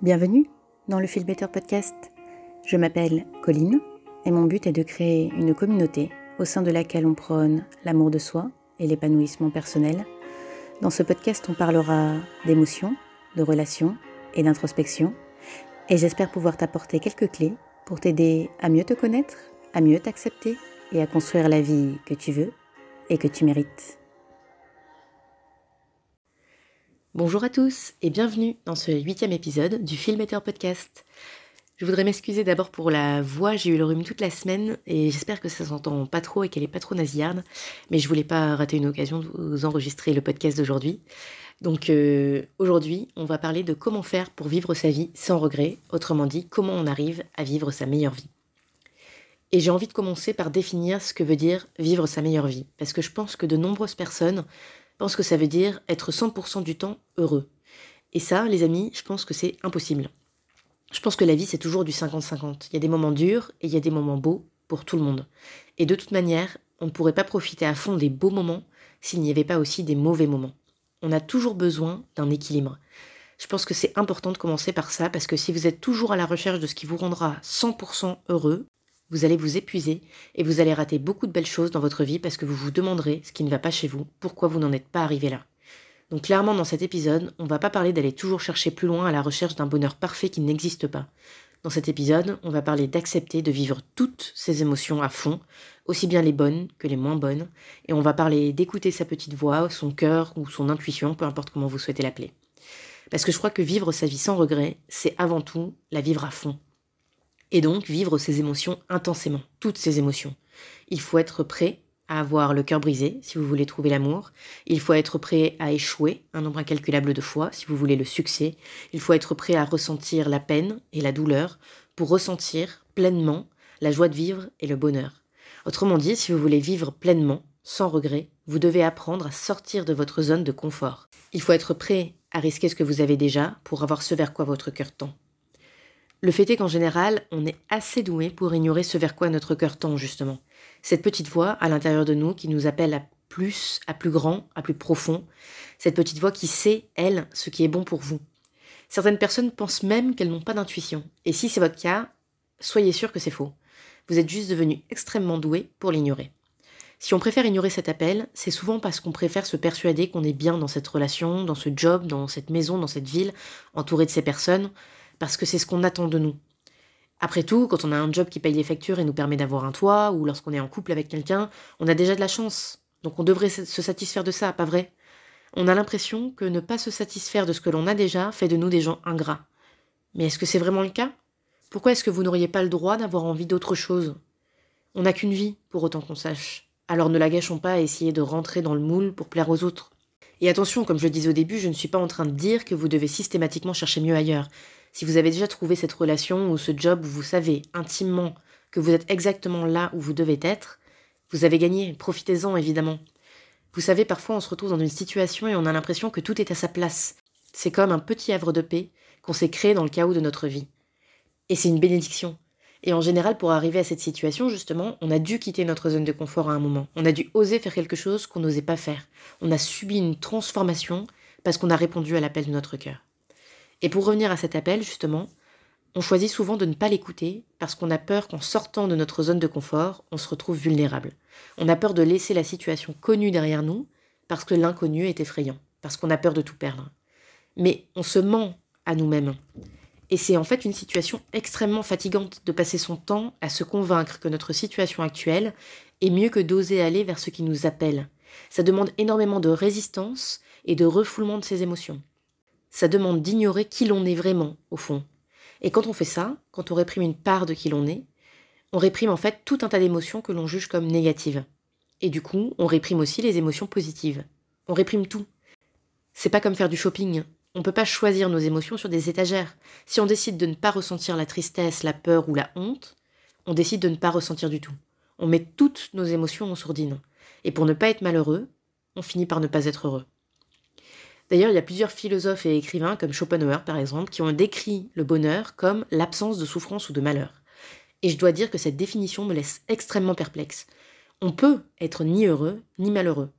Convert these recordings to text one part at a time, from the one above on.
Bienvenue dans le Feel Better Podcast. Je m'appelle Colline et mon but est de créer une communauté au sein de laquelle on prône l'amour de soi et l'épanouissement personnel. Dans ce podcast, on parlera d'émotions, de relations et d'introspection et j'espère pouvoir t'apporter quelques clés pour t'aider à mieux te connaître, à mieux t'accepter et à construire la vie que tu veux et que tu mérites. Bonjour à tous et bienvenue dans ce huitième épisode du Filmmaker Podcast. Je voudrais m'excuser d'abord pour la voix, j'ai eu le rhume toute la semaine et j'espère que ça s'entend pas trop et qu'elle est pas trop nasillarde, mais je voulais pas rater une occasion de vous enregistrer le podcast d'aujourd'hui. Donc euh, aujourd'hui, on va parler de comment faire pour vivre sa vie sans regret, autrement dit, comment on arrive à vivre sa meilleure vie. Et j'ai envie de commencer par définir ce que veut dire vivre sa meilleure vie, parce que je pense que de nombreuses personnes pense que ça veut dire être 100% du temps heureux. Et ça, les amis, je pense que c'est impossible. Je pense que la vie, c'est toujours du 50-50. Il y a des moments durs et il y a des moments beaux pour tout le monde. Et de toute manière, on ne pourrait pas profiter à fond des beaux moments s'il n'y avait pas aussi des mauvais moments. On a toujours besoin d'un équilibre. Je pense que c'est important de commencer par ça parce que si vous êtes toujours à la recherche de ce qui vous rendra 100% heureux, vous allez vous épuiser et vous allez rater beaucoup de belles choses dans votre vie parce que vous vous demanderez ce qui ne va pas chez vous, pourquoi vous n'en êtes pas arrivé là. Donc clairement dans cet épisode, on va pas parler d'aller toujours chercher plus loin à la recherche d'un bonheur parfait qui n'existe pas. Dans cet épisode, on va parler d'accepter de vivre toutes ses émotions à fond, aussi bien les bonnes que les moins bonnes, et on va parler d'écouter sa petite voix, son cœur ou son intuition, peu importe comment vous souhaitez l'appeler. Parce que je crois que vivre sa vie sans regret, c'est avant tout la vivre à fond et donc vivre ses émotions intensément, toutes ses émotions. Il faut être prêt à avoir le cœur brisé si vous voulez trouver l'amour. Il faut être prêt à échouer un nombre incalculable de fois si vous voulez le succès. Il faut être prêt à ressentir la peine et la douleur pour ressentir pleinement la joie de vivre et le bonheur. Autrement dit, si vous voulez vivre pleinement, sans regret, vous devez apprendre à sortir de votre zone de confort. Il faut être prêt à risquer ce que vous avez déjà pour avoir ce vers quoi votre cœur tend. Le fait est qu'en général, on est assez doué pour ignorer ce vers quoi notre cœur tend, justement. Cette petite voix à l'intérieur de nous qui nous appelle à plus, à plus grand, à plus profond. Cette petite voix qui sait, elle, ce qui est bon pour vous. Certaines personnes pensent même qu'elles n'ont pas d'intuition. Et si c'est votre cas, soyez sûr que c'est faux. Vous êtes juste devenu extrêmement doué pour l'ignorer. Si on préfère ignorer cet appel, c'est souvent parce qu'on préfère se persuader qu'on est bien dans cette relation, dans ce job, dans cette maison, dans cette ville, entouré de ces personnes, parce que c'est ce qu'on attend de nous. Après tout, quand on a un job qui paye les factures et nous permet d'avoir un toit, ou lorsqu'on est en couple avec quelqu'un, on a déjà de la chance. Donc on devrait se satisfaire de ça, pas vrai? On a l'impression que ne pas se satisfaire de ce que l'on a déjà fait de nous des gens ingrats. Mais est-ce que c'est vraiment le cas? Pourquoi est-ce que vous n'auriez pas le droit d'avoir envie d'autre chose? On n'a qu'une vie, pour autant qu'on sache. Alors ne la gâchons pas à essayer de rentrer dans le moule pour plaire aux autres. Et attention, comme je le disais au début, je ne suis pas en train de dire que vous devez systématiquement chercher mieux ailleurs. Si vous avez déjà trouvé cette relation ou ce job où vous savez intimement que vous êtes exactement là où vous devez être, vous avez gagné, profitez-en évidemment. Vous savez, parfois on se retrouve dans une situation et on a l'impression que tout est à sa place. C'est comme un petit havre de paix qu'on s'est créé dans le chaos de notre vie. Et c'est une bénédiction. Et en général, pour arriver à cette situation, justement, on a dû quitter notre zone de confort à un moment. On a dû oser faire quelque chose qu'on n'osait pas faire. On a subi une transformation parce qu'on a répondu à l'appel de notre cœur. Et pour revenir à cet appel, justement, on choisit souvent de ne pas l'écouter parce qu'on a peur qu'en sortant de notre zone de confort, on se retrouve vulnérable. On a peur de laisser la situation connue derrière nous parce que l'inconnu est effrayant, parce qu'on a peur de tout perdre. Mais on se ment à nous-mêmes. Et c'est en fait une situation extrêmement fatigante de passer son temps à se convaincre que notre situation actuelle est mieux que d'oser aller vers ce qui nous appelle. Ça demande énormément de résistance et de refoulement de ses émotions ça demande d'ignorer qui l'on est vraiment, au fond. Et quand on fait ça, quand on réprime une part de qui l'on est, on réprime en fait tout un tas d'émotions que l'on juge comme négatives. Et du coup, on réprime aussi les émotions positives. On réprime tout. C'est pas comme faire du shopping. On peut pas choisir nos émotions sur des étagères. Si on décide de ne pas ressentir la tristesse, la peur ou la honte, on décide de ne pas ressentir du tout. On met toutes nos émotions en sourdine. Et pour ne pas être malheureux, on finit par ne pas être heureux. D'ailleurs, il y a plusieurs philosophes et écrivains, comme Schopenhauer par exemple, qui ont décrit le bonheur comme l'absence de souffrance ou de malheur. Et je dois dire que cette définition me laisse extrêmement perplexe. On peut être ni heureux ni malheureux.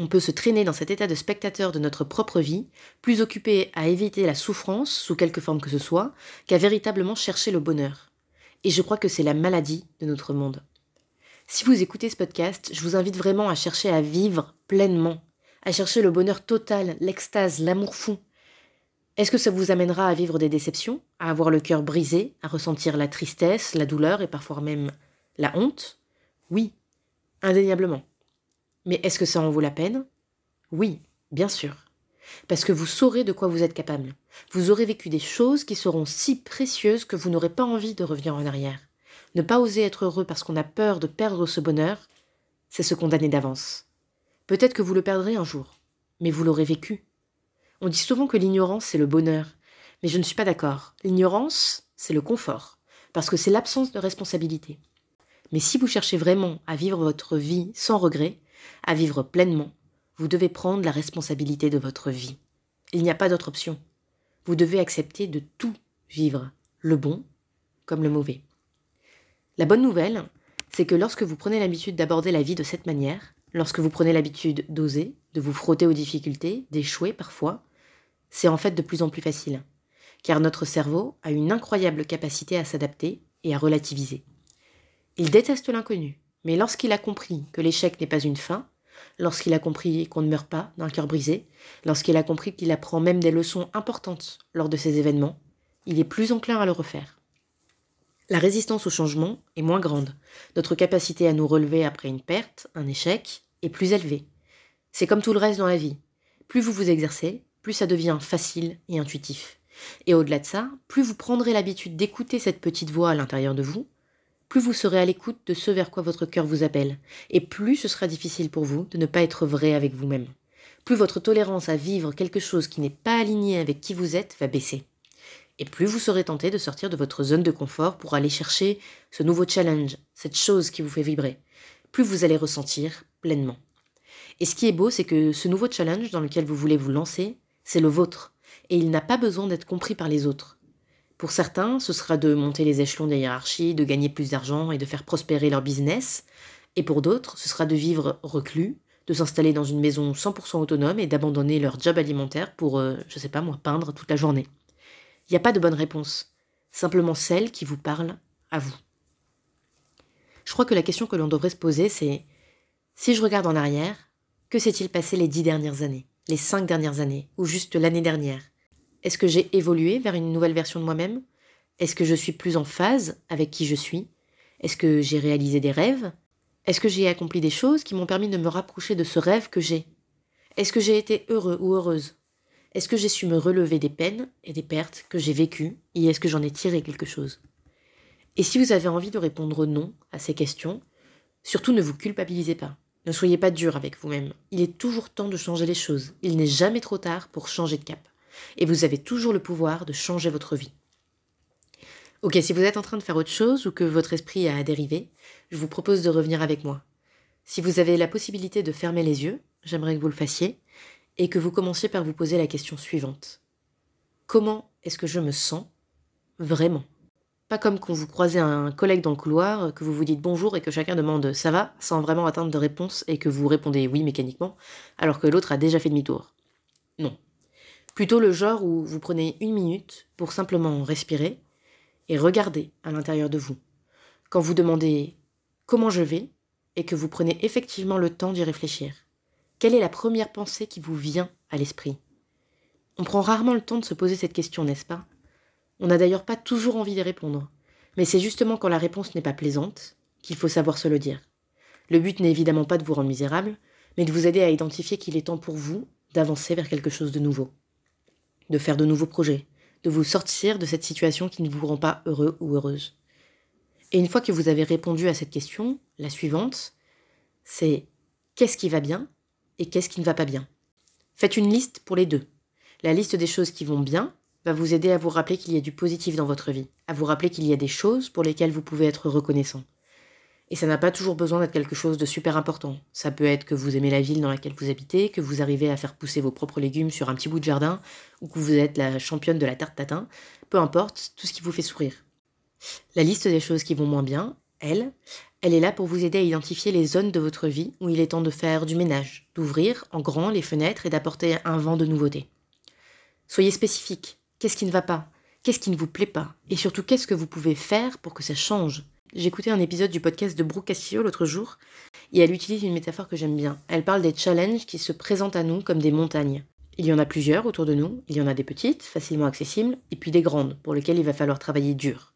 on peut se traîner dans cet état de spectateur de notre propre vie, plus occupé à éviter la souffrance, sous quelque forme que ce soit, qu'à véritablement chercher le bonheur. Et je crois que c'est la maladie de notre monde. Si vous écoutez ce podcast, je vous invite vraiment à chercher à vivre pleinement, à chercher le bonheur total, l'extase, l'amour fou. Est-ce que ça vous amènera à vivre des déceptions, à avoir le cœur brisé, à ressentir la tristesse, la douleur et parfois même la honte? Oui, indéniablement. Mais est-ce que ça en vaut la peine? Oui, bien sûr. Parce que vous saurez de quoi vous êtes capable. Vous aurez vécu des choses qui seront si précieuses que vous n'aurez pas envie de revenir en arrière. Ne pas oser être heureux parce qu'on a peur de perdre ce bonheur, c'est se condamner d'avance. Peut-être que vous le perdrez un jour, mais vous l'aurez vécu. On dit souvent que l'ignorance, c'est le bonheur, mais je ne suis pas d'accord. L'ignorance, c'est le confort, parce que c'est l'absence de responsabilité. Mais si vous cherchez vraiment à vivre votre vie sans regret, à vivre pleinement, vous devez prendre la responsabilité de votre vie. Il n'y a pas d'autre option. Vous devez accepter de tout vivre, le bon comme le mauvais. La bonne nouvelle, c'est que lorsque vous prenez l'habitude d'aborder la vie de cette manière, lorsque vous prenez l'habitude d'oser, de vous frotter aux difficultés, d'échouer parfois, c'est en fait de plus en plus facile. Car notre cerveau a une incroyable capacité à s'adapter et à relativiser. Il déteste l'inconnu, mais lorsqu'il a compris que l'échec n'est pas une fin, lorsqu'il a compris qu'on ne meurt pas d'un cœur brisé, lorsqu'il a compris qu'il apprend même des leçons importantes lors de ces événements, il est plus enclin à le refaire. La résistance au changement est moins grande. Notre capacité à nous relever après une perte, un échec, est plus élevée. C'est comme tout le reste dans la vie. Plus vous vous exercez, plus ça devient facile et intuitif. Et au-delà de ça, plus vous prendrez l'habitude d'écouter cette petite voix à l'intérieur de vous, plus vous serez à l'écoute de ce vers quoi votre cœur vous appelle, et plus ce sera difficile pour vous de ne pas être vrai avec vous-même. Plus votre tolérance à vivre quelque chose qui n'est pas aligné avec qui vous êtes va baisser. Et plus vous serez tenté de sortir de votre zone de confort pour aller chercher ce nouveau challenge, cette chose qui vous fait vibrer. Plus vous allez ressentir pleinement. Et ce qui est beau, c'est que ce nouveau challenge dans lequel vous voulez vous lancer, c'est le vôtre. Et il n'a pas besoin d'être compris par les autres. Pour certains, ce sera de monter les échelons des hiérarchies, de gagner plus d'argent et de faire prospérer leur business. Et pour d'autres, ce sera de vivre reclus, de s'installer dans une maison 100% autonome et d'abandonner leur job alimentaire pour, euh, je sais pas moi, peindre toute la journée. Il n'y a pas de bonne réponse, simplement celle qui vous parle à vous. Je crois que la question que l'on devrait se poser, c'est si je regarde en arrière, que s'est-il passé les dix dernières années, les cinq dernières années, ou juste l'année dernière? Est-ce que j'ai évolué vers une nouvelle version de moi-même? Est-ce que je suis plus en phase avec qui je suis? Est-ce que j'ai réalisé des rêves? Est-ce que j'ai accompli des choses qui m'ont permis de me rapprocher de ce rêve que j'ai? Est-ce que j'ai été heureux ou heureuse? Est-ce que j'ai su me relever des peines et des pertes que j'ai vécues et est-ce que j'en ai tiré quelque chose? Et si vous avez envie de répondre non à ces questions, surtout ne vous culpabilisez pas. Ne soyez pas dur avec vous-même. Il est toujours temps de changer les choses. Il n'est jamais trop tard pour changer de cap et vous avez toujours le pouvoir de changer votre vie. Ok, si vous êtes en train de faire autre chose ou que votre esprit a dérivé, je vous propose de revenir avec moi. Si vous avez la possibilité de fermer les yeux, j'aimerais que vous le fassiez, et que vous commenciez par vous poser la question suivante. Comment est-ce que je me sens vraiment? Pas comme quand vous croisez un collègue dans le couloir, que vous vous dites bonjour et que chacun demande ça va, sans vraiment attendre de réponse et que vous répondez oui mécaniquement, alors que l'autre a déjà fait demi-tour. Non, Plutôt le genre où vous prenez une minute pour simplement respirer et regarder à l'intérieur de vous. Quand vous demandez comment je vais? et que vous prenez effectivement le temps d'y réfléchir. Quelle est la première pensée qui vous vient à l'esprit? On prend rarement le temps de se poser cette question, n'est-ce pas? On n'a d'ailleurs pas toujours envie d'y répondre. Mais c'est justement quand la réponse n'est pas plaisante qu'il faut savoir se le dire. Le but n'est évidemment pas de vous rendre misérable, mais de vous aider à identifier qu'il est temps pour vous d'avancer vers quelque chose de nouveau de faire de nouveaux projets, de vous sortir de cette situation qui ne vous rend pas heureux ou heureuse. Et une fois que vous avez répondu à cette question, la suivante, c'est qu'est-ce qui va bien? Et qu'est-ce qui ne va pas bien. Faites une liste pour les deux. La liste des choses qui vont bien va vous aider à vous rappeler qu'il y a du positif dans votre vie, à vous rappeler qu'il y a des choses pour lesquelles vous pouvez être reconnaissant. Et ça n'a pas toujours besoin d'être quelque chose de super important. Ça peut être que vous aimez la ville dans laquelle vous habitez, que vous arrivez à faire pousser vos propres légumes sur un petit bout de jardin, ou que vous êtes la championne de la tarte tatin. Peu importe, tout ce qui vous fait sourire. La liste des choses qui vont moins bien, elle, Elle est là pour vous aider à identifier les zones de votre vie où il est temps de faire du ménage, d'ouvrir en grand les fenêtres et d'apporter un vent de nouveauté. Soyez spécifique. Qu'est-ce qui ne va pas? Qu'est-ce qui ne vous plaît pas? Et surtout, qu'est-ce que vous pouvez faire pour que ça change? J'écoutais un épisode du podcast de Brooke Castillo l'autre jour, et elle utilise une métaphore que j'aime bien. Elle parle des challenges qui se présentent à nous comme des montagnes. Il y en a plusieurs autour de nous, il y en a des petites, facilement accessibles, et puis des grandes, pour lesquelles il va falloir travailler dur.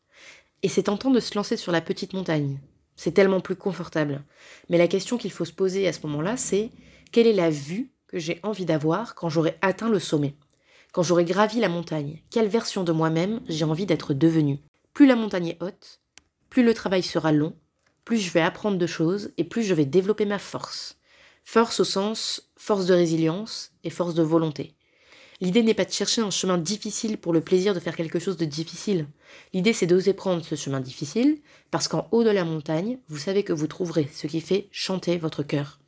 Et c'est tentant de se lancer sur la petite montagne, c'est tellement plus confortable. Mais la question qu'il faut se poser à ce moment-là, c'est quelle est la vue que j'ai envie d'avoir quand j'aurai atteint le sommet? Quand j'aurai gravi la montagne Quelle version de moi-même j'ai envie d'être devenue? Plus la montagne est haute, plus le travail sera long, plus je vais apprendre de choses et plus je vais développer ma force. Force au sens force de résilience et force de volonté. L'idée n'est pas de chercher un chemin difficile pour le plaisir de faire quelque chose de difficile. L'idée c'est d'oser prendre ce chemin difficile, parce qu'en haut de la montagne, vous savez que vous trouverez ce qui fait chanter votre cœur.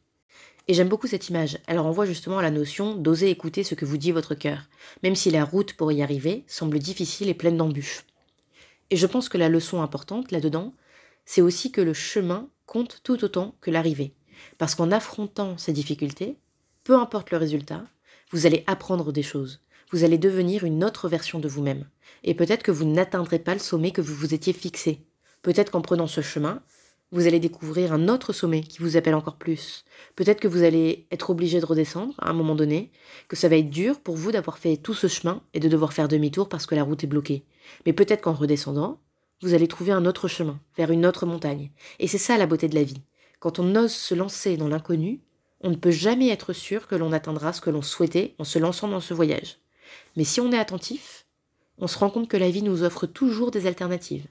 Et j'aime beaucoup cette image, elle renvoie justement à la notion d'oser écouter ce que vous dit votre cœur, même si la route pour y arriver semble difficile et pleine d'embûches. Et je pense que la leçon importante là-dedans, c'est aussi que le chemin compte tout autant que l'arrivée. Parce qu'en affrontant ces difficultés, peu importe le résultat, vous allez apprendre des choses. Vous allez devenir une autre version de vous-même. Et peut-être que vous n'atteindrez pas le sommet que vous vous étiez fixé. Peut-être qu'en prenant ce chemin, vous allez découvrir un autre sommet qui vous appelle encore plus. Peut-être que vous allez être obligé de redescendre à un moment donné, que ça va être dur pour vous d'avoir fait tout ce chemin et de devoir faire demi-tour parce que la route est bloquée. Mais peut-être qu'en redescendant, vous allez trouver un autre chemin, vers une autre montagne. Et c'est ça la beauté de la vie. Quand on ose se lancer dans l'inconnu, on ne peut jamais être sûr que l'on atteindra ce que l'on souhaitait en se lançant dans ce voyage. Mais si on est attentif, on se rend compte que la vie nous offre toujours des alternatives,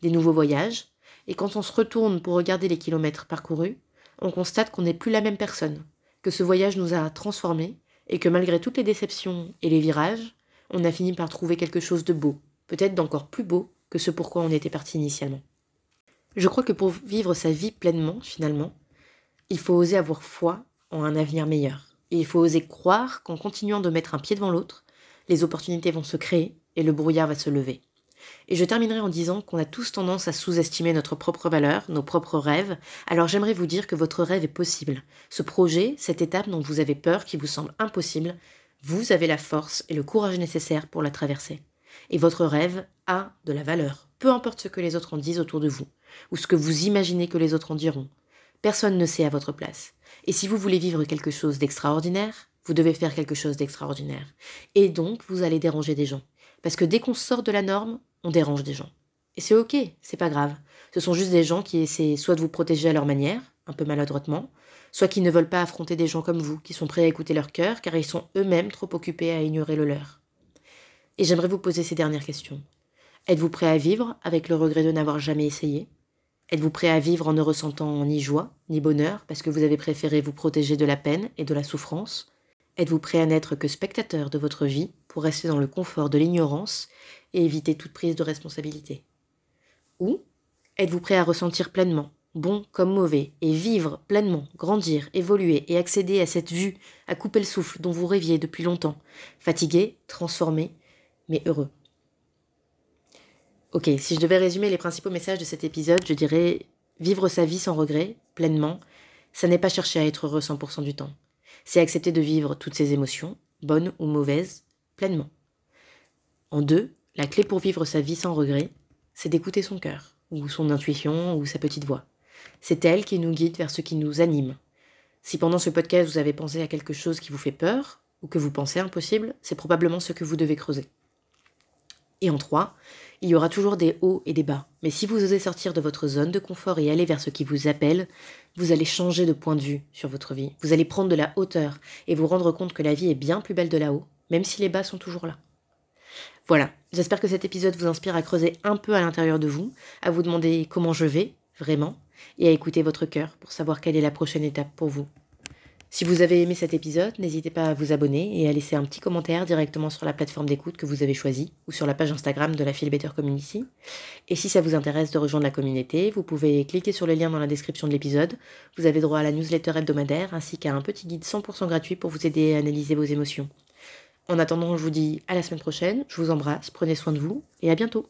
des nouveaux voyages, et quand on se retourne pour regarder les kilomètres parcourus, on constate qu'on n'est plus la même personne, que ce voyage nous a transformés, et que malgré toutes les déceptions et les virages, on a fini par trouver quelque chose de beau, peut-être d'encore plus beau que ce pourquoi on était parti initialement. Je crois que pour vivre sa vie pleinement, finalement, il faut oser avoir foi ont un avenir meilleur. Et il faut oser croire qu'en continuant de mettre un pied devant l'autre, les opportunités vont se créer et le brouillard va se lever. Et je terminerai en disant qu'on a tous tendance à sous-estimer notre propre valeur, nos propres rêves, alors j'aimerais vous dire que votre rêve est possible. Ce projet, cette étape dont vous avez peur, qui vous semble impossible, vous avez la force et le courage nécessaires pour la traverser. Et votre rêve a de la valeur, peu importe ce que les autres en disent autour de vous, ou ce que vous imaginez que les autres en diront. Personne ne sait à votre place. Et si vous voulez vivre quelque chose d'extraordinaire, vous devez faire quelque chose d'extraordinaire. Et donc, vous allez déranger des gens. Parce que dès qu'on sort de la norme, on dérange des gens. Et c'est ok, c'est pas grave. Ce sont juste des gens qui essaient soit de vous protéger à leur manière, un peu maladroitement, soit qui ne veulent pas affronter des gens comme vous, qui sont prêts à écouter leur cœur, car ils sont eux-mêmes trop occupés à ignorer le leur. Et j'aimerais vous poser ces dernières questions. Êtes-vous prêt à vivre avec le regret de n'avoir jamais essayé? Êtes-vous prêt à vivre en ne ressentant ni joie, ni bonheur, parce que vous avez préféré vous protéger de la peine et de la souffrance? Êtes-vous prêt à n'être que spectateur de votre vie pour rester dans le confort de l'ignorance et éviter toute prise de responsabilité? Ou êtes-vous prêt à ressentir pleinement, bon comme mauvais, et vivre pleinement, grandir, évoluer et accéder à cette vue, à couper le souffle dont vous rêviez depuis longtemps, fatigué, transformé, mais heureux? Ok, si je devais résumer les principaux messages de cet épisode, je dirais vivre sa vie sans regret, pleinement, ça n'est pas chercher à être heureux 100% du temps. C'est accepter de vivre toutes ses émotions, bonnes ou mauvaises, pleinement. En deux, la clé pour vivre sa vie sans regret, c'est d'écouter son cœur, ou son intuition, ou sa petite voix. C'est elle qui nous guide vers ce qui nous anime. Si pendant ce podcast vous avez pensé à quelque chose qui vous fait peur, ou que vous pensez impossible, c'est probablement ce que vous devez creuser. Et en trois, il y aura toujours des hauts et des bas. Mais si vous osez sortir de votre zone de confort et aller vers ce qui vous appelle, vous allez changer de point de vue sur votre vie. Vous allez prendre de la hauteur et vous rendre compte que la vie est bien plus belle de là-haut, même si les bas sont toujours là. Voilà, j'espère que cet épisode vous inspire à creuser un peu à l'intérieur de vous, à vous demander comment je vais, vraiment, et à écouter votre cœur pour savoir quelle est la prochaine étape pour vous. Si vous avez aimé cet épisode, n'hésitez pas à vous abonner et à laisser un petit commentaire directement sur la plateforme d'écoute que vous avez choisie ou sur la page Instagram de la Feel Better Community. Et si ça vous intéresse de rejoindre la communauté, vous pouvez cliquer sur le lien dans la description de l'épisode. Vous avez droit à la newsletter hebdomadaire ainsi qu'à un petit guide 100% gratuit pour vous aider à analyser vos émotions. En attendant, je vous dis à la semaine prochaine, je vous embrasse, prenez soin de vous et à bientôt.